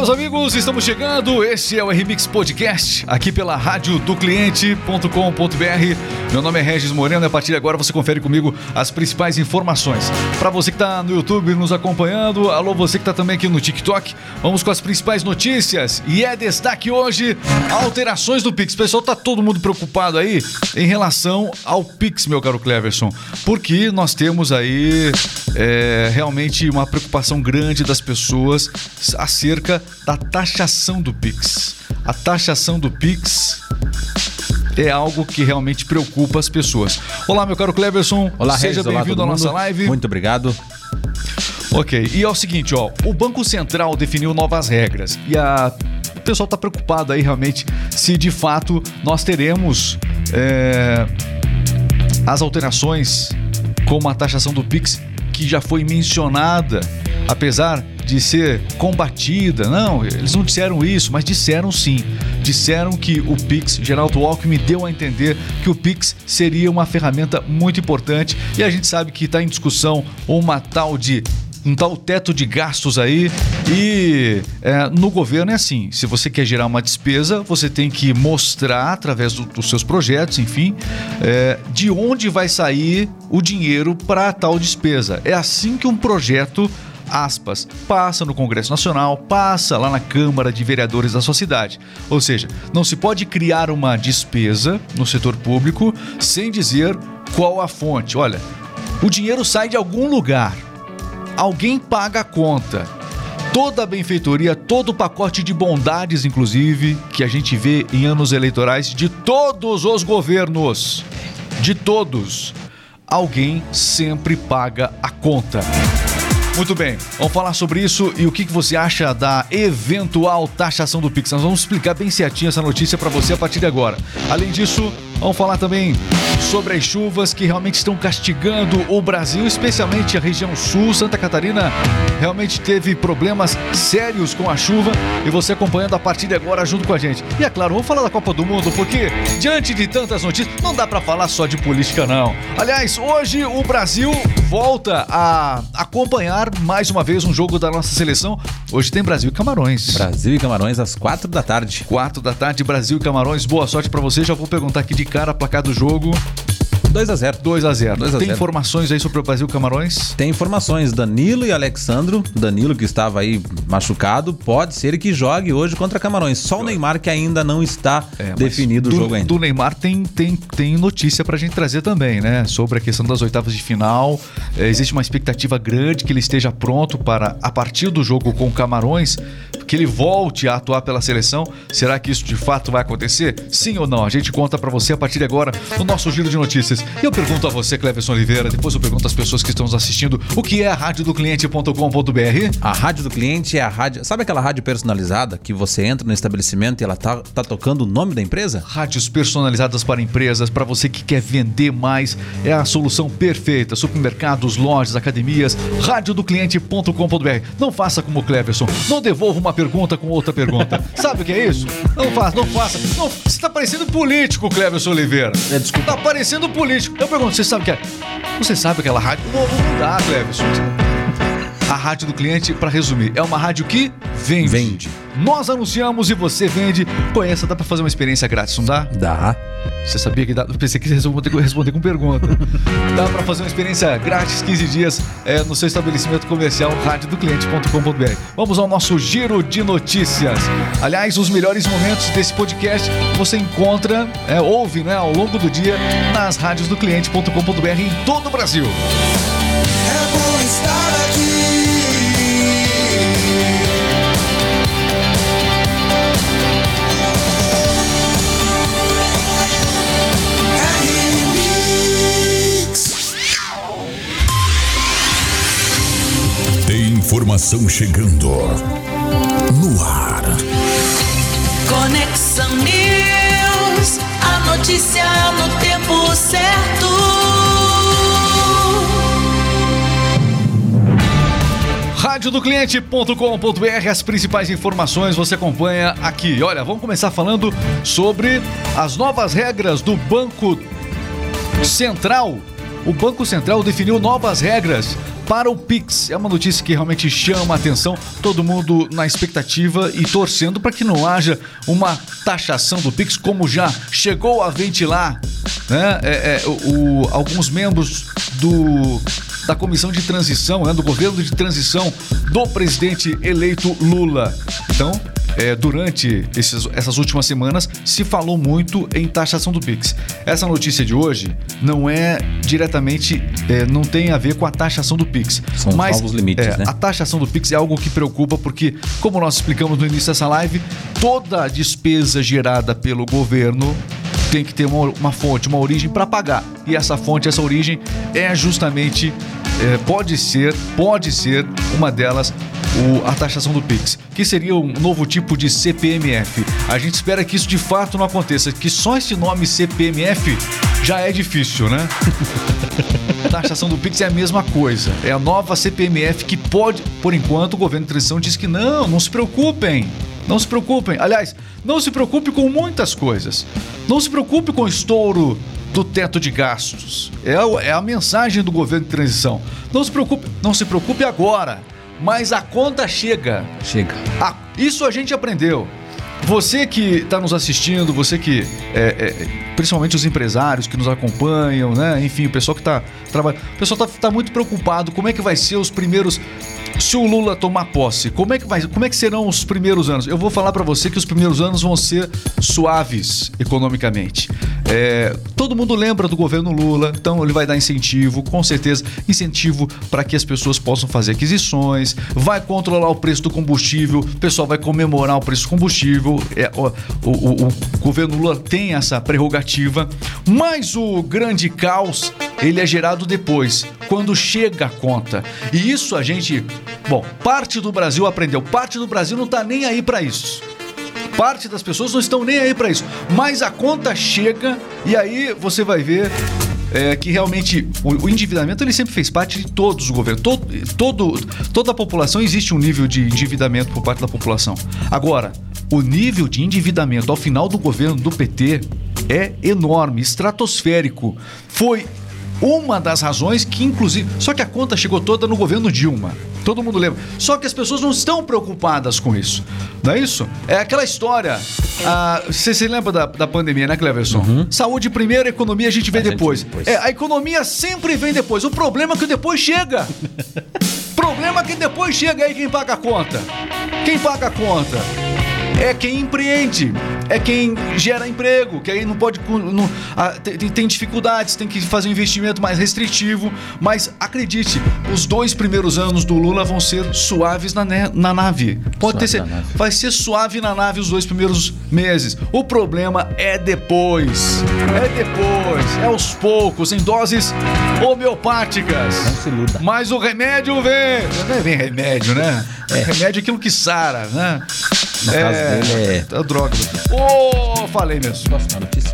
meus amigos, estamos chegando. Este é o RMix Podcast, aqui pela rádio do cliente.com.br. Meu nome é Regis Moreno e a partir de agora você confere comigo as principais informações. Para você que está no YouTube nos acompanhando, alô, você que está também aqui no TikTok, vamos com as principais notícias. E é destaque hoje: alterações do Pix. Pessoal, tá todo mundo preocupado aí em relação ao Pix, meu caro Cleverson, porque nós temos aí é, realmente uma preocupação grande das pessoas acerca da taxação do Pix. A taxação do Pix é algo que realmente preocupa as pessoas. Olá, meu caro Cleverson. Olá, Seja bem-vindo à nossa live. Muito obrigado. Ok, e é o seguinte, ó, o Banco Central definiu novas regras e a o pessoal está preocupado aí realmente se de fato nós teremos é, as alterações como a taxação do Pix que já foi mencionada, apesar de ser combatida. Não, eles não disseram isso, mas disseram sim. Disseram que o Pix, Geraldo Alckmin deu a entender que o Pix seria uma ferramenta muito importante e a gente sabe que está em discussão uma tal de um tal teto de gastos aí. E é, no governo é assim: se você quer gerar uma despesa, você tem que mostrar, através do, dos seus projetos, enfim, é, de onde vai sair o dinheiro para tal despesa. É assim que um projeto aspas, passa no Congresso Nacional, passa lá na Câmara de Vereadores da sua cidade. Ou seja, não se pode criar uma despesa no setor público sem dizer qual a fonte. Olha, o dinheiro sai de algum lugar alguém paga a conta. Toda a benfeitoria, todo o pacote de bondades, inclusive, que a gente vê em anos eleitorais de todos os governos, de todos, alguém sempre paga a conta. Muito bem, vamos falar sobre isso e o que você acha da eventual taxação do Pix. Nós vamos explicar bem certinho essa notícia para você a partir de agora. Além disso, Vamos falar também sobre as chuvas que realmente estão castigando o Brasil, especialmente a região sul. Santa Catarina realmente teve problemas sérios com a chuva e você acompanhando a partir de agora junto com a gente. E é claro, vamos falar da Copa do Mundo, porque diante de tantas notícias, não dá para falar só de política, não. Aliás, hoje o Brasil volta a acompanhar mais uma vez um jogo da nossa seleção. Hoje tem Brasil e Camarões. Brasil e Camarões às quatro da tarde. Quatro da tarde, Brasil e Camarões. Boa sorte para você. Já vou perguntar aqui de cara, placar do jogo. 2 a 0 2 a 0 Tem 0. informações aí sobre o Brasil Camarões? Tem informações. Danilo e Alexandro. Danilo, que estava aí machucado, pode ser que jogue hoje contra Camarões. Só o Neymar que ainda não está é, definido do, o jogo ainda. Do Neymar tem, tem, tem notícia pra gente trazer também, né? Sobre a questão das oitavas de final. É, existe uma expectativa grande que ele esteja pronto para, a partir do jogo com Camarões, que ele volte a atuar pela seleção. Será que isso de fato vai acontecer? Sim ou não? A gente conta para você a partir de agora no nosso giro de notícias. E eu pergunto a você, Cleverson Oliveira, depois eu pergunto às pessoas que estão nos assistindo, o que é a rádio do cliente.com.br? A rádio do cliente é a rádio. Sabe aquela rádio personalizada que você entra no estabelecimento e ela tá, tá tocando o nome da empresa? Rádios personalizadas para empresas, para você que quer vender mais, é a solução perfeita. Supermercados, lojas, academias, rádio do cliente.com.br. Não faça como o Cleverson, não devolva uma pergunta com outra pergunta. Sabe o que é isso? Não faça, não faça. Não, você tá parecendo político, Cleverson Oliveira. É, desculpa. Tá parecendo político. Eu pergunto, você sabe o que é? Você sabe aquela rádio? Não, não dá, Cleverson. A rádio do cliente, para resumir, é uma rádio que vende. Vende. Nós anunciamos e você vende. Conheça, dá para fazer uma experiência grátis, não dá? Dá. Você sabia que dá? Eu pensei que você responder, responder com pergunta. dá para fazer uma experiência grátis 15 dias é, no seu estabelecimento comercial radiodocliente.com.br. Vamos ao nosso giro de notícias. Aliás, os melhores momentos desse podcast você encontra, é, ouve né, ao longo do dia nas radiosdocliente.com.br em todo o Brasil. É bom estar aqui. Informação chegando no ar. Conexão News, a notícia no tempo certo. Rádio do cliente.com.br, as principais informações você acompanha aqui. Olha, vamos começar falando sobre as novas regras do Banco Central. O Banco Central definiu novas regras para o Pix. É uma notícia que realmente chama a atenção, todo mundo na expectativa e torcendo para que não haja uma taxação do Pix, como já chegou a ventilar né, é, é, o, o- alguns membros do da comissão de transição, né, do governo de transição do presidente eleito Lula. Então, é, durante esses- essas últimas semanas, se falou muito em taxação do Pix. Essa notícia de hoje não é diretamente, é, não tem a ver com a taxação do Pix. São mas novos limites, é, né? a taxação do Pix é algo que preocupa porque, como nós explicamos no início dessa live, toda a despesa gerada pelo governo tem que ter uma, uma fonte, uma origem para pagar. E essa fonte, essa origem é justamente, é, pode ser, pode ser uma delas o- a taxação do Pix, que seria um novo tipo de CPMF. A gente espera que isso de fato não aconteça, que só esse nome CPMF já é difícil, né? taxação do Pix é a mesma coisa. É a nova CPMF que pode, por enquanto, o governo de transição diz que não, não se preocupem. Não se preocupem. Aliás, não se preocupe com muitas coisas. Não se preocupe com o estouro do teto de gastos. É, é a mensagem do governo de transição. Não se preocupe, não se preocupe agora, mas a conta chega. Chega. Ah, isso a gente aprendeu. Você que está nos assistindo, você que. é, é, principalmente os empresários que nos acompanham, né? Enfim, o pessoal que está trabalhando. O pessoal está muito preocupado. Como é que vai ser os primeiros. Se o Lula tomar posse, como é que, vai, como é que serão os primeiros anos? Eu vou falar para você que os primeiros anos vão ser suaves economicamente. É, todo mundo lembra do governo Lula, então ele vai dar incentivo, com certeza, incentivo para que as pessoas possam fazer aquisições, vai controlar o preço do combustível, o pessoal vai comemorar o preço do combustível. É, o, o- o- governo Lula tem essa prerrogativa, mas o grande caos ele é gerado depois, quando chega a conta. E isso a gente, bom, parte do Brasil aprendeu, parte do Brasil não tá nem aí para isso. Parte das pessoas não estão nem aí para isso. Mas a conta chega e aí você vai ver é, que realmente o, o endividamento ele sempre fez parte de todos os governos. Todo, toda a população existe um nível de endividamento por parte da população. Agora, o nível de endividamento ao final do governo do PT é enorme, estratosférico. Foi uma das razões que, inclusive. Só que a conta chegou toda no governo Dilma. Todo mundo lembra. Só que as pessoas não estão preocupadas com isso. Não é isso? É aquela história. ah, Você se lembra da, da pandemia, né, Cleverson? Saúde primeiro, economia a gente vê A gente depois. vê depois. É, a economia sempre vem depois. O problema é que depois chega. problema é que depois chega aí quem paga a conta. Quem paga a conta? É quem empreende, é quem gera emprego, que aí não pode. Não, ah, tem, tem- dificuldades, tem que fazer um investimento mais restritivo. Mas acredite, os dois primeiros anos do Lula vão ser suaves na, ne- na nave. Pode ter Suave ser, na nave. vai ser suave na nave os dois primeiros meses. O problema é depois. É depois, é aos poucos, em doses homeopáticas. Não se iluda. Mas o remédio vem. Não é bem remédio, né? Remédio é aquilo que sara, né? No caso dele é- é droga. Ô, falei mesmo. Próxima notícia.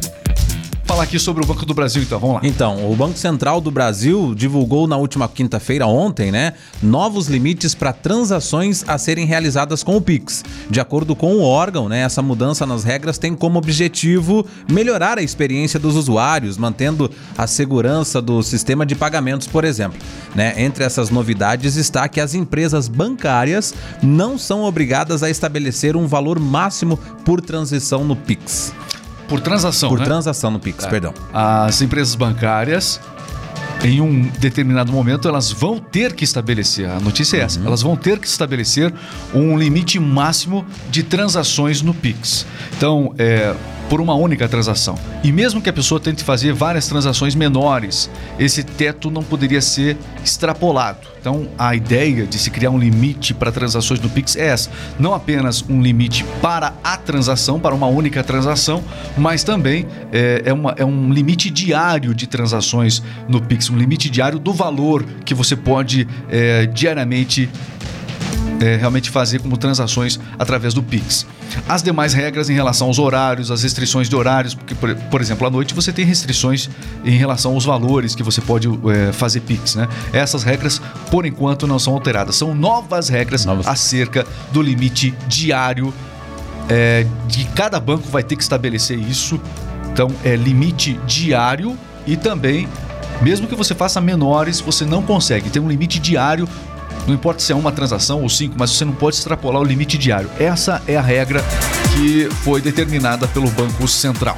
Falar aqui sobre o Banco do Brasil, então. Vamos lá. Então, o Banco Central do Brasil divulgou na última quinta-feira, ontem, né, novos limites para transações a serem realizadas com o Pix. De acordo com o órgão, né, essa mudança nas regras tem como objetivo melhorar a experiência dos usuários, mantendo a segurança do sistema de pagamentos, por exemplo. Né? Entre essas novidades está que as empresas bancárias não são obrigadas a estabelecer um valor máximo por transição no Pix. Por transação, Por né? transação no Pix, perdão. As empresas bancárias, em um determinado momento, elas vão ter que estabelecer, a notícia é essa, elas vão ter que estabelecer um limite máximo de transações no Pix. Então, é por uma única transação. E mesmo que a pessoa tente fazer várias transações menores, esse teto não poderia ser extrapolado. Então, a ideia de se criar um limite para transações no Pix é essa. Não apenas um limite para a transação, para uma única transação, mas também é, é, uma- é um limite diário de transações no Pix, um limite diário do valor que você pode é, diariamente é, realmente fazer como transações através do Pix. As demais regras em relação aos horários, as restrições de horários, porque, por, por exemplo, à noite você tem restrições em relação aos valores que você pode é, fazer Pix, né? Essas regras, por enquanto, não são alteradas. São novas regras Novas. acerca do limite diário é, de cada banco vai ter que estabelecer isso. Então, é limite diário e também Mesmo que você faça menores, você não consegue. Tem um limite diário. Não importa se é uma transação ou cinco, mas você não pode extrapolar o limite diário. Essa é a regra que foi determinada pelo Banco Central.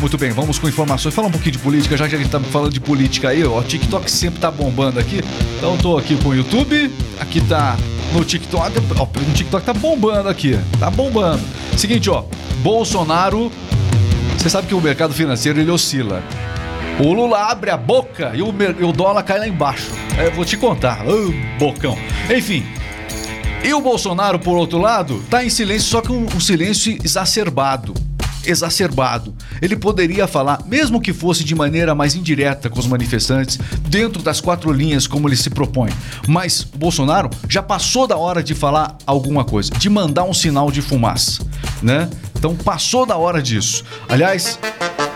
Muito bem, vamos com informações. Fala um pouquinho de política, já que a gente tá falando de política aí, ó. O TikTok sempre tá bombando aqui. Então tô aqui com o YouTube, aqui tá no TikTok. Ó, no TikTok tá bombando aqui. Tá bombando. Seguinte, ó. Bolsonaro. Você sabe que o mercado financeiro ele oscila. O Lula abre a boca e o, e o dólar cai lá embaixo. É, vou te contar. Ô, bocão. Enfim. E o Bolsonaro, por outro lado, tá em silêncio, só que um, um silêncio exacerbado. Exacerbado. Ele poderia falar, mesmo que fosse de maneira mais indireta com os manifestantes, dentro das quatro linhas como ele se propõe. Mas Bolsonaro já passou da hora de falar alguma coisa, de mandar um sinal de fumaça, né? Então passou da hora disso. Aliás,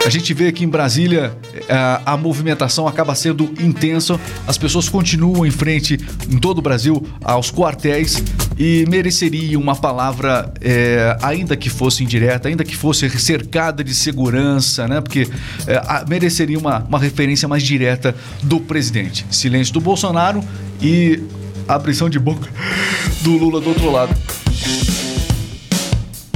a gente vê que em Brasília eh, a movimentação acaba sendo intensa, as pessoas continuam em frente em todo o Brasil aos quartéis e mereceria uma palavra, eh, ainda que fosse indireta, ainda que fosse cercada de segurança, né? Porque eh, a- mereceria uma, uma referência mais direta do presidente. Silêncio do Bolsonaro e abrição de boca do Lula do outro lado.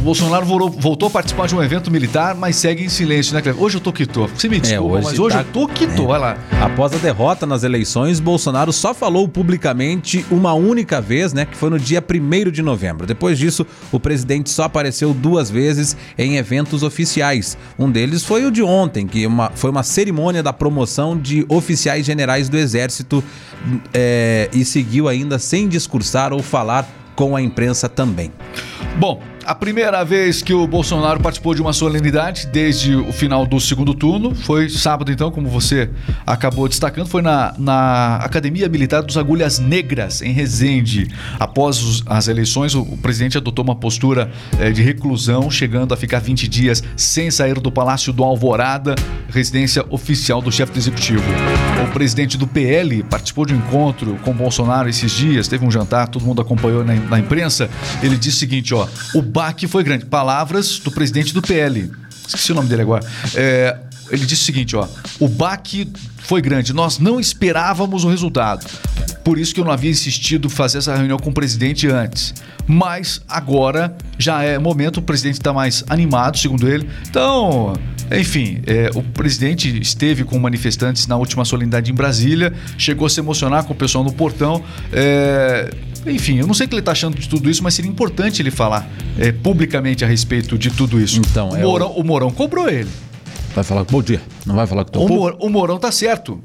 O Bolsonaro voltou, a participar de um evento militar, mas segue em silêncio, né, Cleber? Hoje eu tô que tô. Você me desculpa, hoje mas hoje tá- eu tô tô. Vai lá. Após a derrota nas eleições, Bolsonaro só falou publicamente uma única vez, né? Que foi no dia 1 de novembro. Depois disso, o presidente só apareceu duas vezes em eventos oficiais. Um deles foi o de ontem, que uma- foi uma cerimônia da promoção de oficiais generais do Exército é, e seguiu ainda sem discursar ou falar com a imprensa também. Bom, a primeira vez que o Bolsonaro participou de uma solenidade desde o final do segundo turno foi sábado, então, como você acabou destacando, foi na, na Academia Militar dos Agulhas Negras, em Resende. Após os- as eleições, o, o presidente adotou uma postura eh, de reclusão, chegando a ficar 20 dias sem sair do Palácio do Alvorada, residência oficial do chefe do executivo. O presidente do PL participou de um encontro com Bolsonaro esses dias, teve um jantar, todo mundo acompanhou na, na imprensa. Ele disse o seguinte: ó, o baque foi grande. Palavras do presidente do PL. Esqueci o nome dele agora. É, ele disse o seguinte: ó, o baque foi grande. Nós não esperávamos o resultado. Por isso que eu não havia insistido em fazer essa reunião com o presidente antes. Mas agora já é momento, o presidente está mais animado, segundo ele. Então, enfim, é, o presidente esteve com manifestantes na última solenidade em Brasília, chegou a se emocionar com o pessoal no portão. é, enfim, eu não sei o que ele está achando de tudo isso, mas seria importante ele falar é, publicamente a respeito de tudo isso. Então, o, é o- Mourão, o Mourão cobrou ele. Vai falar bom dia, não vai falar com o teu O? Mor- o Mourão tá certo.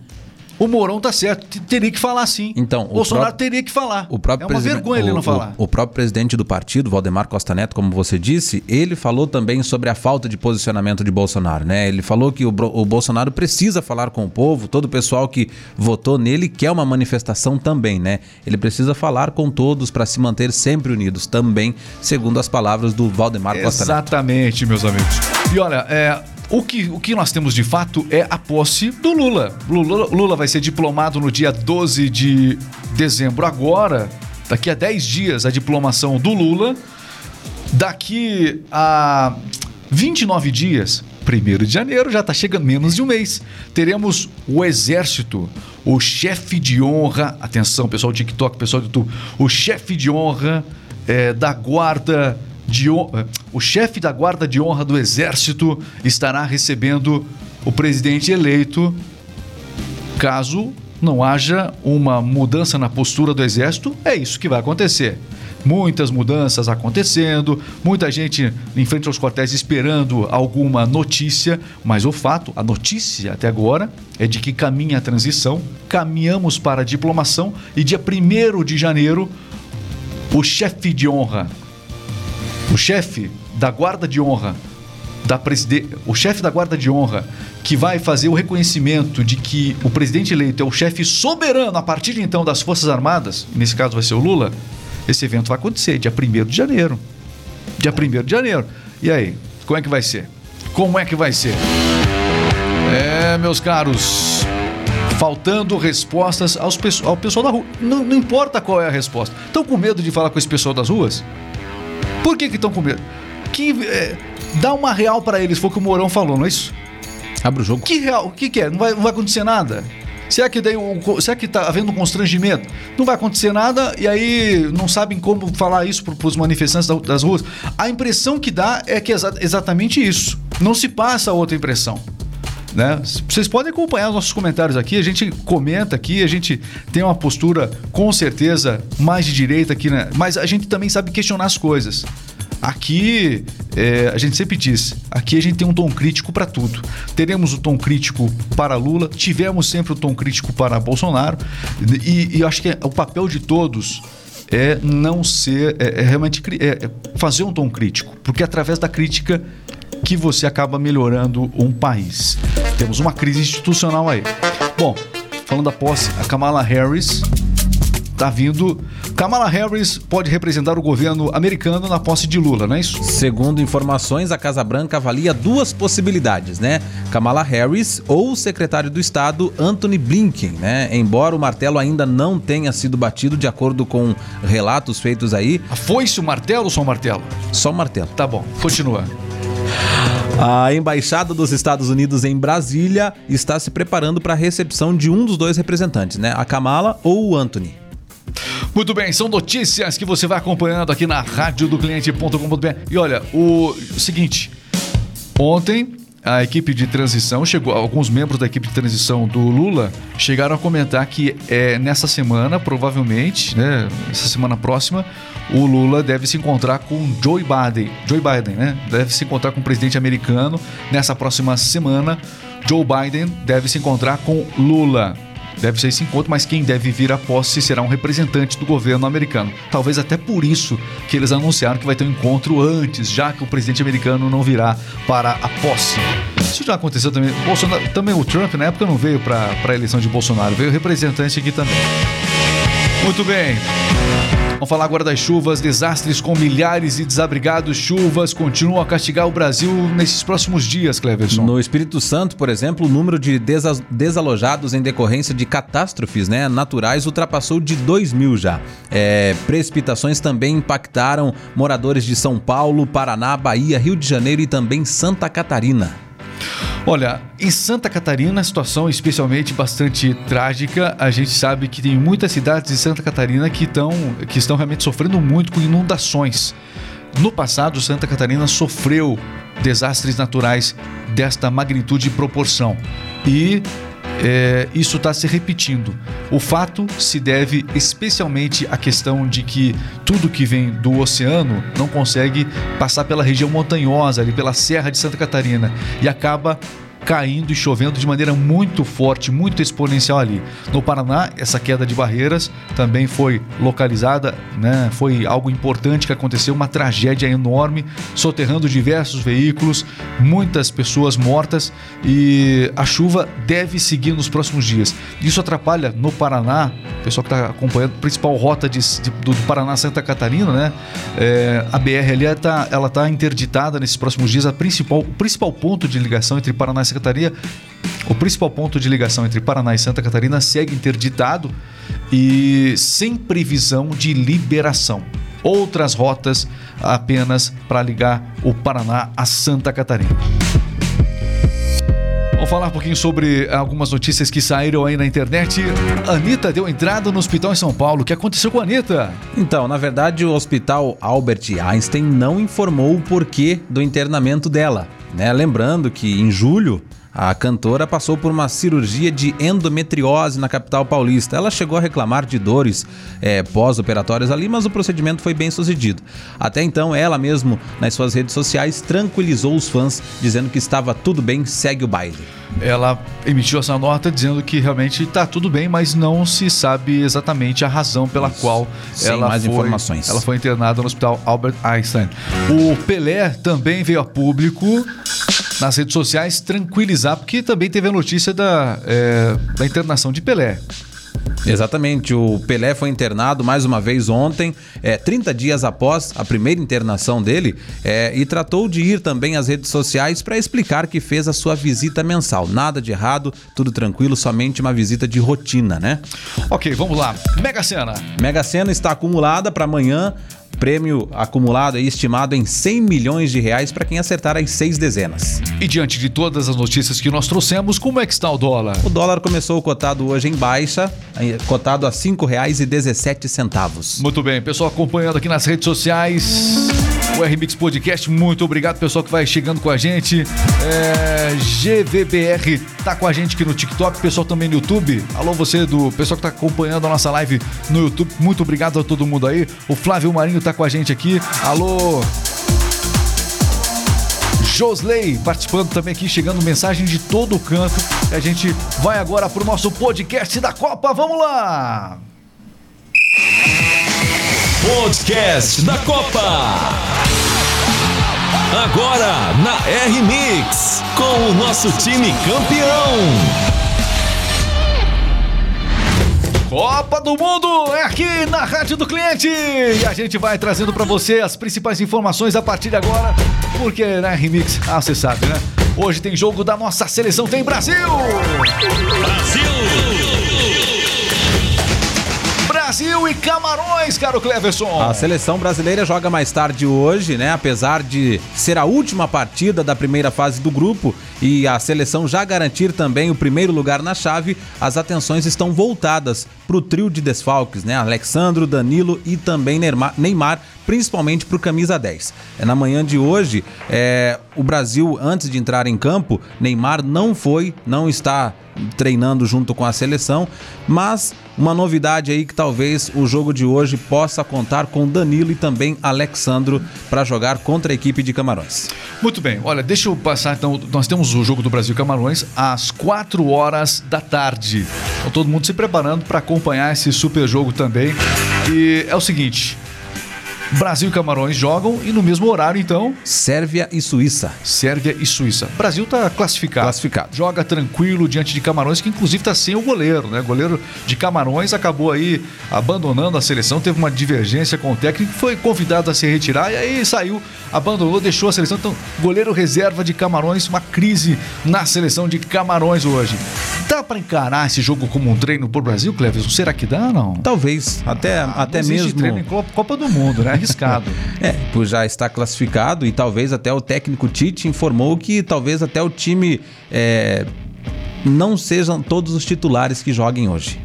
O Mourão tá certo. Teria que falar sim. Então, o o Bolsonaro próprio- teria que falar. O próprio é uma presidente- vergonha ele o- não o- falar. O, próprio presidente do partido, Valdemar Costa Neto, como você disse, ele falou também sobre a falta de posicionamento de Bolsonaro, né? Ele falou que o, o Bolsonaro precisa falar com o povo, todo o pessoal que votou nele quer uma manifestação também, né? Ele precisa falar com todos para se manter sempre unidos também, segundo as palavras do Valdemar Costa Neto. Exatamente, meus amigos. E olha, é, o, que, o que nós temos de fato é a posse do Lula. Lula. Lula vai ser diplomado no dia 12 de dezembro. Agora, daqui a 10 dias, a diplomação do Lula. Daqui a 29 dias, 1 de janeiro, já está chegando menos de um mês. Teremos o Exército, o chefe de honra. Atenção, pessoal do TikTok, pessoal do YouTube. O chefe de honra eh, da Guarda de. O chefe da Guarda de Honra do Exército estará recebendo o presidente eleito caso não haja uma mudança na postura do exército, é isso que vai acontecer. Muitas mudanças acontecendo, muita gente em frente aos quartéis esperando alguma notícia, mas o fato, a notícia até agora, é de que caminha a transição, caminhamos para a diplomação e dia 1 de janeiro, o chefe de honra, o chefe da guarda de honra da preside... o chefe da guarda de honra que vai fazer o reconhecimento de que o presidente eleito é o chefe soberano a partir de então das Forças Armadas, nesse caso vai ser o Lula, esse evento vai acontecer dia 1 de janeiro. Dia 1 de janeiro. E aí, como é que vai ser? Como é que vai ser? É, meus caros, faltando respostas aos, ao pessoal da rua. Não, não importa qual é a resposta. Estão com medo de falar com esse pessoal das ruas? Por que estão com medo? Que é, dá uma real para eles, foi o que o Mourão falou, não é isso? Abre o jogo. Que real, o que, que é? Não vai, não vai acontecer nada? Será que daí o, será que tá havendo um constrangimento? Não vai acontecer nada e aí não sabem como falar isso para os manifestantes da- das ruas. A impressão que dá é que é exa- exatamente isso. Não se passa outra impressão. Né? Vocês podem acompanhar os nossos comentários aqui, a gente comenta aqui, a gente tem uma postura com certeza mais de direita aqui, né? Mas a gente também sabe questionar as coisas. Aqui, é, a gente sempre diz, aqui a gente tem um tom crítico para tudo. Teremos o tom crítico para Lula, tivemos sempre o tom crítico para Bolsonaro, e, e acho que o papel de todos é não ser, é, é realmente é- é fazer um tom crítico, porque é através da crítica que você acaba melhorando um país. Temos uma crise institucional aí. Bom, falando da posse, a Kamala Harris tá vindo. Kamala Harris pode representar o governo americano na posse de Lula, não é isso? Segundo informações, a Casa Branca avalia duas possibilidades, né? Kamala Harris ou o secretário do Estado Anthony Blinken, né? Embora o martelo ainda não tenha sido batido de acordo com relatos feitos aí, A foice, o martelo ou só o martelo? só o martelo. Tá bom, continua. A embaixada dos Estados Unidos em Brasília está se preparando para a recepção de um dos dois representantes, né? A Kamala ou o Anthony. Muito bem, são notícias que você vai acompanhando aqui na rádio do cliente.com.br. E olha, o, seguinte, ontem a equipe de transição chegou, alguns membros da equipe de transição do Lula chegaram a comentar que é, nessa semana, provavelmente, né, essa semana próxima, o Lula deve se encontrar com Joe Biden, Joe Biden, né? Deve se encontrar com o presidente americano nessa próxima semana. Joe Biden deve se encontrar com Lula. Deve ser esse encontro, mas quem deve vir à posse será um representante do governo americano. Talvez até por isso que eles anunciaram que vai ter um encontro antes, já que o presidente americano não virá para a posse. Isso já aconteceu também. Bolsonaro, também o Trump na época não veio para a eleição de Bolsonaro, veio representante aqui também. Muito bem. Vamos falar agora das chuvas, desastres com milhares de desabrigados. Chuvas continuam a castigar o Brasil nesses próximos dias, Cleverson. No Espírito Santo, por exemplo, o número de desa- desalojados em decorrência de catástrofes né, naturais ultrapassou de 2 mil já. É, precipitações também impactaram moradores de São Paulo, Paraná, Bahia, Rio de Janeiro e também Santa Catarina. Olha, em Santa Catarina a situação é especialmente bastante trágica. A gente sabe que tem muitas cidades de Santa Catarina que, estão que estão realmente sofrendo muito com inundações. No passado, Santa Catarina sofreu desastres naturais desta magnitude e proporção. E é, isso está se repetindo. O fato se deve especialmente à questão de que tudo que vem do oceano não consegue passar pela região montanhosa, ali pela Serra de Santa Catarina, e acaba caindo e chovendo de maneira muito forte, muito exponencial ali. No Paraná, essa queda de barreiras também foi localizada, né? Foi algo importante que aconteceu, uma tragédia enorme, soterrando diversos veículos, muitas pessoas mortas e a chuva deve seguir nos próximos dias. Isso atrapalha no Paraná, pessoal que está acompanhando, a principal rota de, de- do Paraná Santa Catarina, né? É, a BR ali tá, ela está interditada nesses próximos dias. A principal, o principal ponto de ligação entre Paraná e Catarina, o principal ponto de ligação entre Paraná e Santa Catarina segue interditado e sem previsão de liberação. Outras rotas apenas para ligar o Paraná a Santa Catarina. Vamos falar um pouquinho sobre algumas notícias que saíram aí na internet. Anitta deu entrada no hospital em São Paulo. O que aconteceu com a Anitta? Então, na verdade, o Hospital Albert Einstein não informou o porquê do internamento dela. Né? Lembrando que em julho a cantora passou por uma cirurgia de endometriose na capital paulista. Ela chegou a reclamar de dores eh, pós-operatórias ali, mas o procedimento foi bem sucedido. Até então, ela mesmo, nas suas redes sociais, tranquilizou os fãs, dizendo que estava tudo bem, segue o baile. Ela emitiu essa nota dizendo que realmente está tudo bem, mas não se sabe exatamente a razão pela qual Sem ela mais foi, informações. Ela foi internada no hospital Albert Einstein. O Pelé também veio a público nas redes sociais tranquilizar, porque também teve a notícia da, é, da internação de Pelé. Exatamente, o Pelé foi internado mais uma vez ontem, é, 30 dias após a primeira internação dele, é, e tratou de ir também às redes sociais para explicar que fez a sua visita mensal. Nada de errado, tudo tranquilo, somente uma visita de rotina, né? Ok, vamos lá. Mega Sena. Mega Sena está acumulada para amanhã. Prêmio acumulado e estimado em 100 milhões de reais para quem acertar as seis dezenas. E diante de todas as notícias que nós trouxemos, como é que está o dólar? O dólar começou cotado hoje em baixa, cotado a R$ 5,17. Muito bem, pessoal acompanhando aqui nas redes sociais. O RMix Podcast, muito obrigado, pessoal que vai chegando com a gente. É, GVBR tá com a gente aqui no TikTok, pessoal também no YouTube. Alô, você do pessoal que tá acompanhando a nossa live no YouTube, muito obrigado a todo mundo aí. O Flávio Marinho tá com a gente aqui. Alô, Josley participando também aqui, chegando mensagem de todo o canto. E a gente vai agora pro nosso podcast da Copa. Vamos lá! Podcast da Copa. Agora na R-Mix, com o nosso time campeão. Copa do Mundo é aqui na Rádio do Cliente e a gente vai trazendo para você as principais informações a partir de agora, porque na Remix, ah, você sabe, né? Hoje tem jogo da nossa seleção, tem Brasil! Brasil e Camarões, caro Cleverson. A seleção brasileira joga mais tarde hoje, né? Apesar de ser a última partida da primeira fase do grupo e a seleção já garantir também o primeiro lugar na chave, as atenções estão voltadas para o trio de desfalques, né? Alexandro, Danilo e também Neymar, principalmente para o camisa 10. É, na manhã de hoje, é, o Brasil, antes de entrar em campo, Neymar não foi, não está treinando junto com a seleção, mas uma novidade aí que talvez o jogo de hoje possa contar com Danilo e também Alexandro para jogar contra a equipe de Camarões. Muito bem, olha, deixa eu passar então, nós temos o jogo do Brasil Camarões às 4 horas da tarde. Então todo mundo se preparando para acompanhar esse super jogo também. E é o seguinte, Brasil e Camarões jogam e no mesmo horário, então. Sérvia e Suíça. Sérvia e Suíça. Brasil está classificado. Classificado. Joga tranquilo diante de Camarões, que inclusive está sem o goleiro, né? O goleiro de Camarões acabou aí abandonando a seleção, teve uma divergência com o técnico, foi convidado a se retirar e aí saiu, abandonou, deixou a seleção. Então, goleiro reserva de Camarões, uma crise na seleção de Camarões hoje. Dá para encarar esse jogo como um treino por Brasil, Cleves? Será que dá, não? Talvez. Até, ah, até mesmo. treino em Copa do Mundo, né? arriscado. é, por já estar classificado e talvez até o técnico Tite informou que talvez até o time é, não sejam todos os titulares que joguem hoje.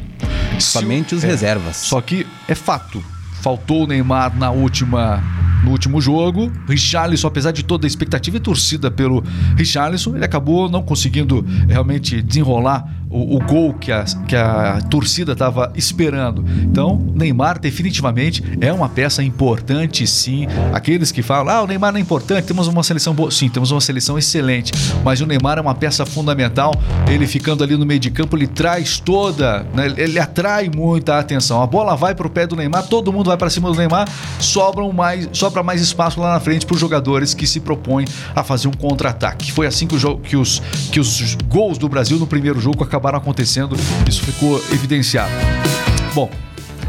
Somente os é, reservas. Só que é fato. Faltou o Neymar na última no último jogo. Richarlison, apesar de toda a expectativa e torcida pelo Richarlison, ele acabou não conseguindo realmente desenrolar o, o gol que a, que a torcida estava esperando. Então, Neymar definitivamente é uma peça importante, sim. Aqueles que falam, ah, o Neymar não é importante, temos uma seleção boa. Sim, temos uma seleção excelente, mas o Neymar é uma peça fundamental. Ele ficando ali no meio de campo, ele traz toda, né, ele atrai muita atenção. A bola vai para o pé do Neymar, todo mundo vai para cima do Neymar, sobram mais, sobra mais espaço lá na frente para os jogadores que se propõem a fazer um contra-ataque. Foi assim que, o que, os, que os gols do Brasil no primeiro jogo acabaram acabaram acontecendo, isso ficou evidenciado. Bom,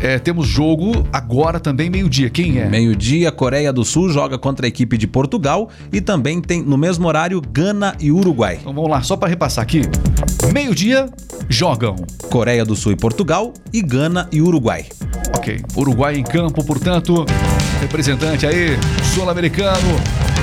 é, temos jogo agora também meio-dia. Quem é? Meio-dia, Coreia do Sul joga contra a equipe de Portugal e também tem no mesmo horário Gana e Uruguai. Então vamos lá, só para repassar aqui. Meio-dia jogam Coreia do Sul e Portugal e Gana e Uruguai. Ok, Uruguai em campo, portanto, representante aí sul-americano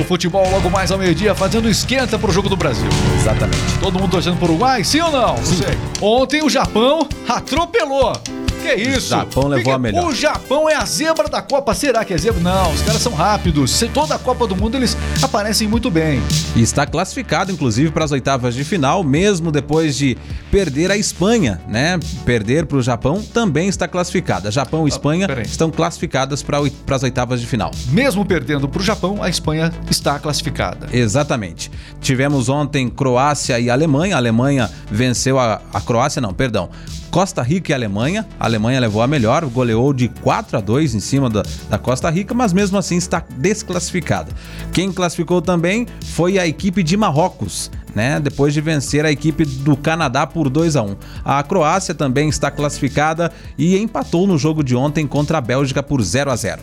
do futebol logo mais ao meio-dia, fazendo esquenta pro jogo do Brasil. Exatamente. Todo mundo torcendo pro Uruguai, sim ou não? Sim. Não sei. Ontem o Japão atropelou que isso? O Japão levou que, a melhor. O Japão é a zebra da Copa. Será que é zebra? Não, os caras são rápidos. Se toda a Copa do Mundo eles aparecem muito bem. E está classificado, inclusive, para as oitavas de final, mesmo depois de perder a Espanha, né? Perder para o Japão também está classificada. Japão e ah, Espanha ah, estão classificadas para as oitavas de final. Mesmo perdendo para o Japão, a Espanha está classificada. Exatamente. Tivemos ontem Croácia e Alemanha. A Alemanha venceu a, a Croácia, não, perdão. Costa Rica e Alemanha. A Alemanha levou a melhor, goleou de 4 a 2 em cima da, da Costa Rica, mas mesmo assim está desclassificada. Quem classificou também foi a equipe de Marrocos. Né, depois de vencer a equipe do Canadá por 2 a 1. A Croácia também está classificada e empatou no jogo de ontem contra a Bélgica por 0 a 0.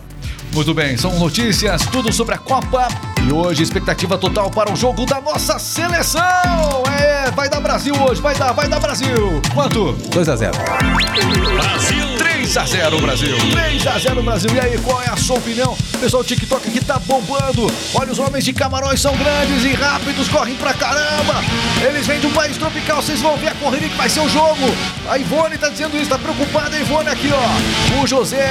Muito bem, são notícias, tudo sobre a Copa e hoje expectativa total para o jogo da nossa seleção. É, vai dar Brasil hoje, vai dar, vai dar Brasil. Quanto? 2 a 0. Brasil 3 3 a 0 Brasil. 3 a 0 Brasil. E aí, qual é a sua opinião? Pessoal, o TikTok aqui tá bombando. Olha, os homens de Camarões são grandes e rápidos, correm pra caramba. Eles vêm de um país tropical, vocês vão ver a corrida que vai ser o jogo. A Ivone tá dizendo isso, tá preocupada a Ivone aqui, ó. O José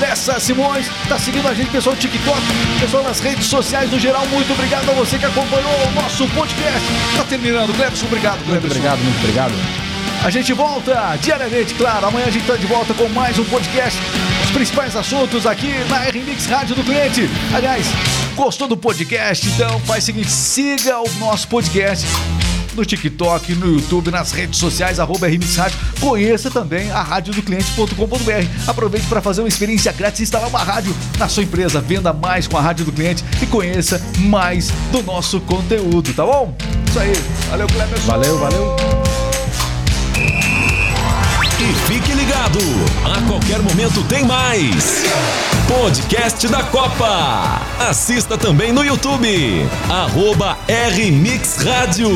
Lessa Simões tá seguindo a gente, pessoal do TikTok, pessoal nas redes sociais no geral. Muito obrigado a você que acompanhou o nosso podcast. Tá terminando, Cleberson. Obrigado, Muito Cleberson. obrigado, muito obrigado. A gente volta diariamente, claro. Amanhã a gente tá de volta com mais um podcast. Os principais assuntos aqui na RMix Rádio do Cliente. Aliás, gostou do podcast? Então faz o seguinte: siga o nosso podcast no TikTok, no YouTube, nas redes sociais, arroba RMix Rádio. Conheça também a radiodocliente.com.br. Aproveite para fazer uma experiência grátis e instalar uma rádio na sua empresa. Venda mais com a Rádio do Cliente e conheça mais do nosso conteúdo, tá bom? Isso aí. Valeu, Cleberson. Valeu, valeu. E fique ligado, a qualquer momento tem mais. Podcast da Copa. Assista também no YouTube. Arroba RMix Rádio.